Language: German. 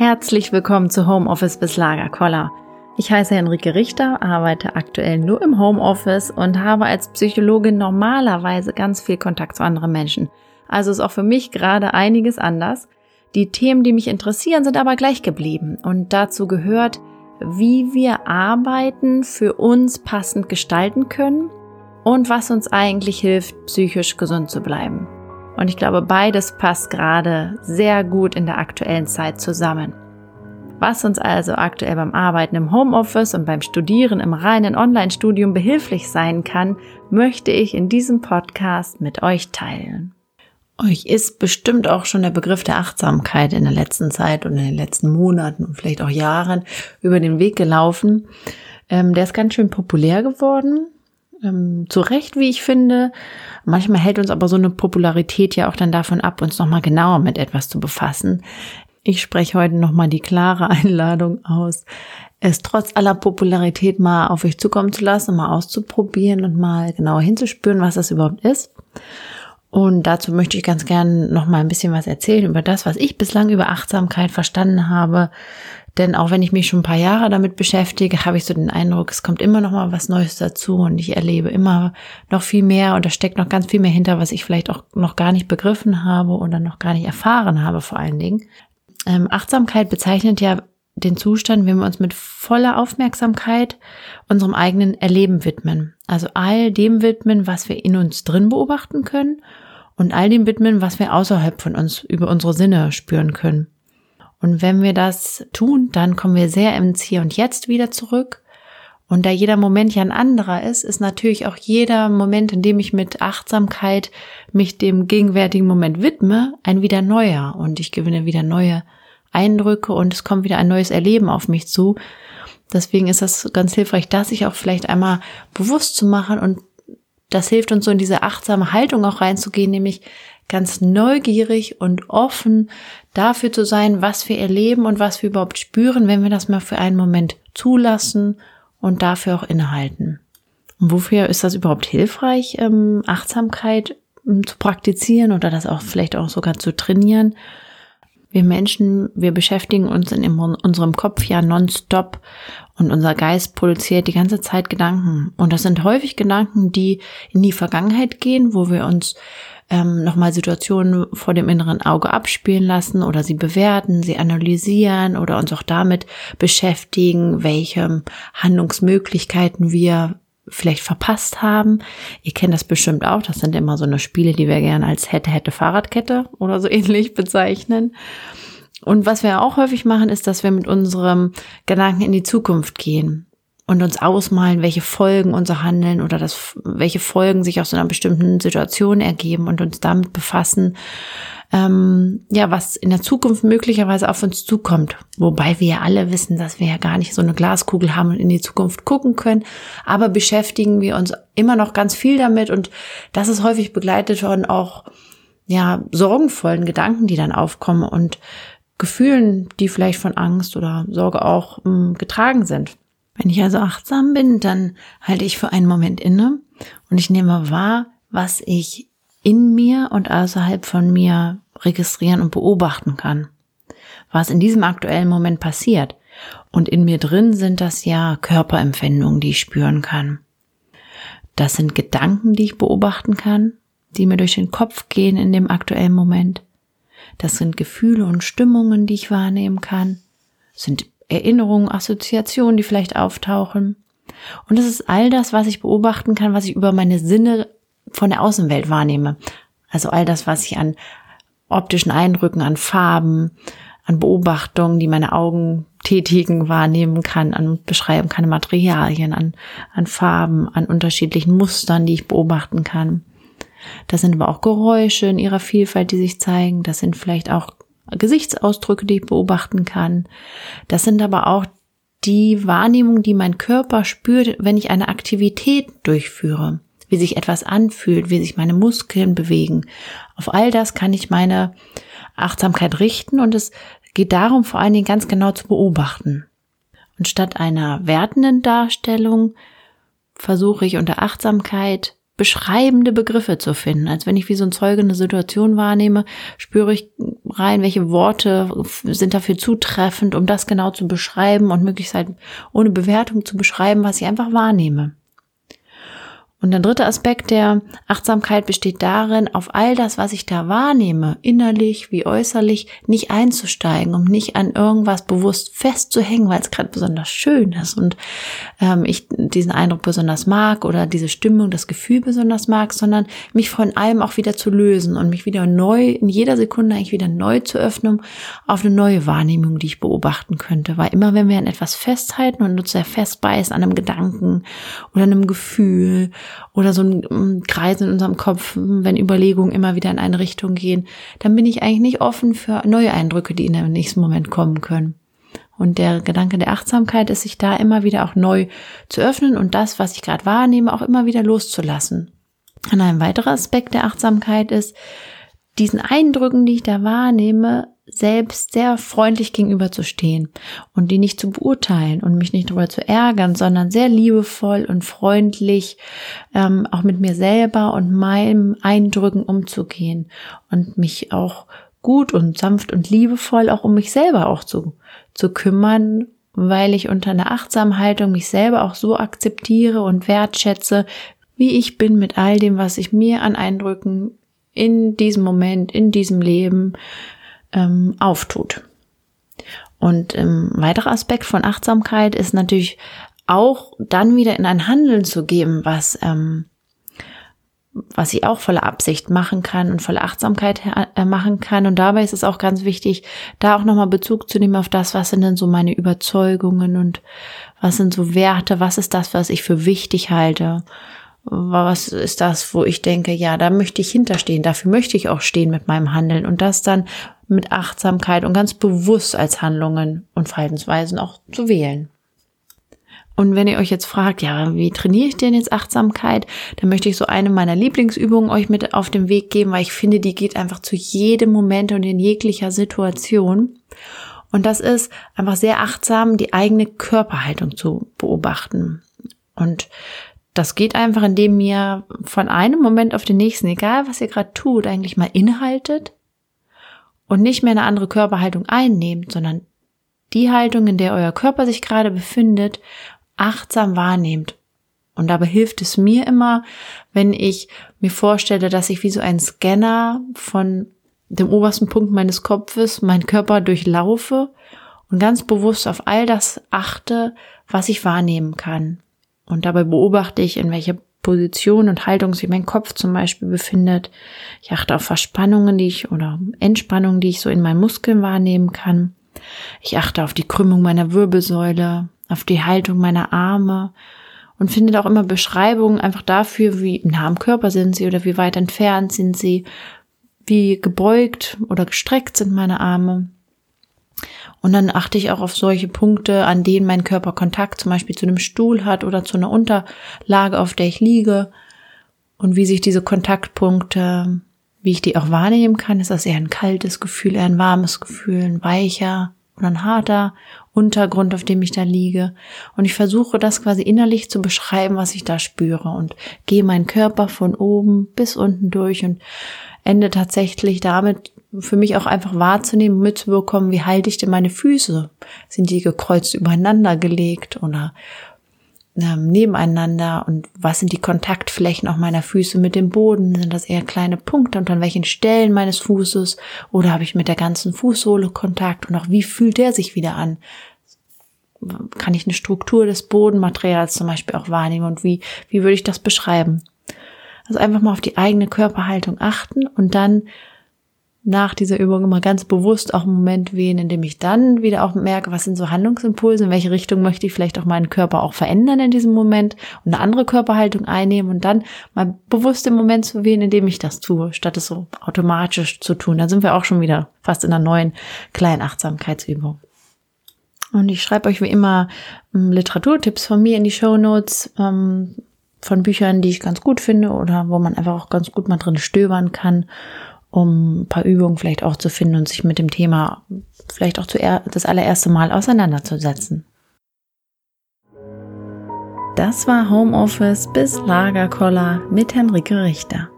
Herzlich willkommen zu Homeoffice bis Lagerkoller. Ich heiße Henrike Richter, arbeite aktuell nur im Homeoffice und habe als Psychologin normalerweise ganz viel Kontakt zu anderen Menschen. Also ist auch für mich gerade einiges anders. Die Themen, die mich interessieren, sind aber gleich geblieben und dazu gehört, wie wir Arbeiten für uns passend gestalten können und was uns eigentlich hilft, psychisch gesund zu bleiben. Und ich glaube, beides passt gerade sehr gut in der aktuellen Zeit zusammen. Was uns also aktuell beim Arbeiten im Homeoffice und beim Studieren im reinen Online-Studium behilflich sein kann, möchte ich in diesem Podcast mit euch teilen. Euch ist bestimmt auch schon der Begriff der Achtsamkeit in der letzten Zeit und in den letzten Monaten und vielleicht auch Jahren über den Weg gelaufen. Ähm, der ist ganz schön populär geworden ähm, zu Recht, wie ich finde. Manchmal hält uns aber so eine Popularität ja auch dann davon ab, uns nochmal genauer mit etwas zu befassen. Ich spreche heute nochmal die klare Einladung aus, es trotz aller Popularität mal auf euch zukommen zu lassen, mal auszuprobieren und mal genauer hinzuspüren, was das überhaupt ist. Und dazu möchte ich ganz gern noch mal ein bisschen was erzählen über das, was ich bislang über Achtsamkeit verstanden habe, denn auch wenn ich mich schon ein paar Jahre damit beschäftige, habe ich so den Eindruck, es kommt immer noch mal was Neues dazu und ich erlebe immer noch viel mehr und da steckt noch ganz viel mehr hinter, was ich vielleicht auch noch gar nicht begriffen habe oder noch gar nicht erfahren habe vor allen Dingen. Ähm, Achtsamkeit bezeichnet ja den Zustand, wenn wir uns mit voller Aufmerksamkeit unserem eigenen Erleben widmen. Also all dem widmen, was wir in uns drin beobachten können und all dem widmen, was wir außerhalb von uns über unsere Sinne spüren können. Und wenn wir das tun, dann kommen wir sehr ins Hier und Jetzt wieder zurück. Und da jeder Moment ja ein anderer ist, ist natürlich auch jeder Moment, in dem ich mit Achtsamkeit mich dem gegenwärtigen Moment widme, ein wieder neuer. Und ich gewinne wieder neue Eindrücke und es kommt wieder ein neues Erleben auf mich zu. Deswegen ist das ganz hilfreich, das sich auch vielleicht einmal bewusst zu machen und das hilft uns so in diese achtsame Haltung auch reinzugehen, nämlich ganz neugierig und offen dafür zu sein, was wir erleben und was wir überhaupt spüren, wenn wir das mal für einen Moment zulassen und dafür auch innehalten. Und wofür ist das überhaupt hilfreich, ähm, Achtsamkeit ähm, zu praktizieren oder das auch vielleicht auch sogar zu trainieren? Wir Menschen, wir beschäftigen uns in unserem Kopf ja nonstop und unser Geist produziert die ganze Zeit Gedanken. Und das sind häufig Gedanken, die in die Vergangenheit gehen, wo wir uns ähm, nochmal Situationen vor dem inneren Auge abspielen lassen oder sie bewerten, sie analysieren oder uns auch damit beschäftigen, welche Handlungsmöglichkeiten wir vielleicht verpasst haben. Ihr kennt das bestimmt auch. Das sind immer so eine Spiele, die wir gerne als hätte, hätte Fahrradkette oder so ähnlich bezeichnen. Und was wir auch häufig machen, ist, dass wir mit unserem Gedanken in die Zukunft gehen und uns ausmalen, welche Folgen unser Handeln oder das, welche Folgen sich aus einer bestimmten Situation ergeben und uns damit befassen, ähm, ja, was in der Zukunft möglicherweise auf uns zukommt. Wobei wir ja alle wissen, dass wir ja gar nicht so eine Glaskugel haben und in die Zukunft gucken können. Aber beschäftigen wir uns immer noch ganz viel damit und das ist häufig begleitet von auch, ja, sorgenvollen Gedanken, die dann aufkommen und Gefühlen, die vielleicht von Angst oder Sorge auch ähm, getragen sind. Wenn ich also achtsam bin, dann halte ich für einen Moment inne und ich nehme wahr, was ich in mir und außerhalb von mir registrieren und beobachten kann. Was in diesem aktuellen Moment passiert. Und in mir drin sind das ja Körperempfindungen, die ich spüren kann. Das sind Gedanken, die ich beobachten kann, die mir durch den Kopf gehen in dem aktuellen Moment. Das sind Gefühle und Stimmungen, die ich wahrnehmen kann. Das sind Erinnerungen, Assoziationen, die vielleicht auftauchen. Und es ist all das, was ich beobachten kann, was ich über meine Sinne von der Außenwelt wahrnehme. Also all das, was ich an optischen Eindrücken, an Farben, an Beobachtungen, die meine Augen tätigen, wahrnehmen kann, an beschreiben kann, Materialien, an, an Farben, an unterschiedlichen Mustern, die ich beobachten kann. Das sind aber auch Geräusche in ihrer Vielfalt, die sich zeigen. Das sind vielleicht auch Gesichtsausdrücke, die ich beobachten kann. Das sind aber auch die Wahrnehmung, die mein Körper spürt, wenn ich eine Aktivität durchführe, wie sich etwas anfühlt, wie sich meine Muskeln bewegen. Auf all das kann ich meine Achtsamkeit richten und es geht darum, vor allen Dingen ganz genau zu beobachten. Und statt einer wertenden Darstellung versuche ich unter Achtsamkeit beschreibende Begriffe zu finden. Als wenn ich wie so ein Zeuge eine Situation wahrnehme, spüre ich rein, welche Worte sind dafür zutreffend, um das genau zu beschreiben und möglichst halt ohne Bewertung zu beschreiben, was ich einfach wahrnehme. Und der dritte Aspekt der Achtsamkeit besteht darin, auf all das, was ich da wahrnehme, innerlich wie äußerlich, nicht einzusteigen, um nicht an irgendwas bewusst festzuhängen, weil es gerade besonders schön ist und ähm, ich diesen Eindruck besonders mag oder diese Stimmung, das Gefühl besonders mag, sondern mich von allem auch wieder zu lösen und mich wieder neu, in jeder Sekunde eigentlich wieder neu zu öffnen auf eine neue Wahrnehmung, die ich beobachten könnte. Weil immer, wenn wir an etwas festhalten und uns sehr festbeißen, an einem Gedanken oder einem Gefühl, oder so ein mm, Kreis in unserem Kopf, wenn Überlegungen immer wieder in eine Richtung gehen, dann bin ich eigentlich nicht offen für neue Eindrücke, die in dem nächsten Moment kommen können. Und der Gedanke der Achtsamkeit ist, sich da immer wieder auch neu zu öffnen und das, was ich gerade wahrnehme, auch immer wieder loszulassen. Und ein weiterer Aspekt der Achtsamkeit ist, diesen Eindrücken, die ich da wahrnehme, selbst sehr freundlich gegenüberzustehen und die nicht zu beurteilen und mich nicht darüber zu ärgern, sondern sehr liebevoll und freundlich ähm, auch mit mir selber und meinem Eindrücken umzugehen und mich auch gut und sanft und liebevoll auch um mich selber auch zu, zu kümmern, weil ich unter einer achtsamen Haltung mich selber auch so akzeptiere und wertschätze, wie ich bin mit all dem, was ich mir an Eindrücken in diesem Moment, in diesem Leben ähm, auftut. Und ähm, weiterer Aspekt von Achtsamkeit ist natürlich auch dann wieder in ein Handeln zu geben, was ähm, was ich auch voller Absicht machen kann und voller Achtsamkeit äh, machen kann. Und dabei ist es auch ganz wichtig, da auch nochmal Bezug zu nehmen auf das, was sind denn so meine Überzeugungen und was sind so Werte, was ist das, was ich für wichtig halte was ist das, wo ich denke, ja, da möchte ich hinterstehen, dafür möchte ich auch stehen mit meinem Handeln und das dann mit Achtsamkeit und ganz bewusst als Handlungen und Verhaltensweisen auch zu wählen. Und wenn ihr euch jetzt fragt, ja, wie trainiere ich denn jetzt Achtsamkeit, dann möchte ich so eine meiner Lieblingsübungen euch mit auf den Weg geben, weil ich finde, die geht einfach zu jedem Moment und in jeglicher Situation. Und das ist einfach sehr achtsam, die eigene Körperhaltung zu beobachten. Und das geht einfach, indem ihr von einem Moment auf den nächsten, egal was ihr gerade tut, eigentlich mal innehaltet und nicht mehr eine andere Körperhaltung einnehmt, sondern die Haltung, in der euer Körper sich gerade befindet, achtsam wahrnehmt. Und dabei hilft es mir immer, wenn ich mir vorstelle, dass ich wie so ein Scanner von dem obersten Punkt meines Kopfes meinen Körper durchlaufe und ganz bewusst auf all das achte, was ich wahrnehmen kann. Und dabei beobachte ich, in welcher Position und Haltung sich mein Kopf zum Beispiel befindet. Ich achte auf Verspannungen, die ich oder Entspannungen, die ich so in meinen Muskeln wahrnehmen kann. Ich achte auf die Krümmung meiner Wirbelsäule, auf die Haltung meiner Arme und finde auch immer Beschreibungen einfach dafür, wie nah am Körper sind sie oder wie weit entfernt sind sie, wie gebeugt oder gestreckt sind meine Arme. Und dann achte ich auch auf solche Punkte, an denen mein Körper Kontakt zum Beispiel zu einem Stuhl hat oder zu einer Unterlage, auf der ich liege. Und wie sich diese Kontaktpunkte, wie ich die auch wahrnehmen kann, ist das eher ein kaltes Gefühl, eher ein warmes Gefühl, ein weicher oder ein harter Untergrund, auf dem ich da liege. Und ich versuche das quasi innerlich zu beschreiben, was ich da spüre und gehe meinen Körper von oben bis unten durch und ende tatsächlich damit für mich auch einfach wahrzunehmen, mitzubekommen, wie halte ich denn meine Füße? Sind die gekreuzt übereinander gelegt oder ähm, nebeneinander? Und was sind die Kontaktflächen auch meiner Füße mit dem Boden? Sind das eher kleine Punkte und an welchen Stellen meines Fußes? Oder habe ich mit der ganzen Fußsohle Kontakt? Und auch wie fühlt der sich wieder an? Kann ich eine Struktur des Bodenmaterials zum Beispiel auch wahrnehmen? Und wie, wie würde ich das beschreiben? Also einfach mal auf die eigene Körperhaltung achten und dann nach dieser Übung immer ganz bewusst auch einen Moment wählen, in dem ich dann wieder auch merke, was sind so Handlungsimpulse, in welche Richtung möchte ich vielleicht auch meinen Körper auch verändern in diesem Moment und eine andere Körperhaltung einnehmen und dann mal bewusst im Moment zu wählen, in dem ich das tue, statt es so automatisch zu tun. Da sind wir auch schon wieder fast in einer neuen kleinen Achtsamkeitsübung. Und ich schreibe euch wie immer ähm, Literaturtipps von mir in die Show Notes ähm, von Büchern, die ich ganz gut finde oder wo man einfach auch ganz gut mal drin stöbern kann um ein paar Übungen vielleicht auch zu finden und sich mit dem Thema vielleicht auch das allererste Mal auseinanderzusetzen. Das war Homeoffice bis Lagerkoller mit Henrike Richter.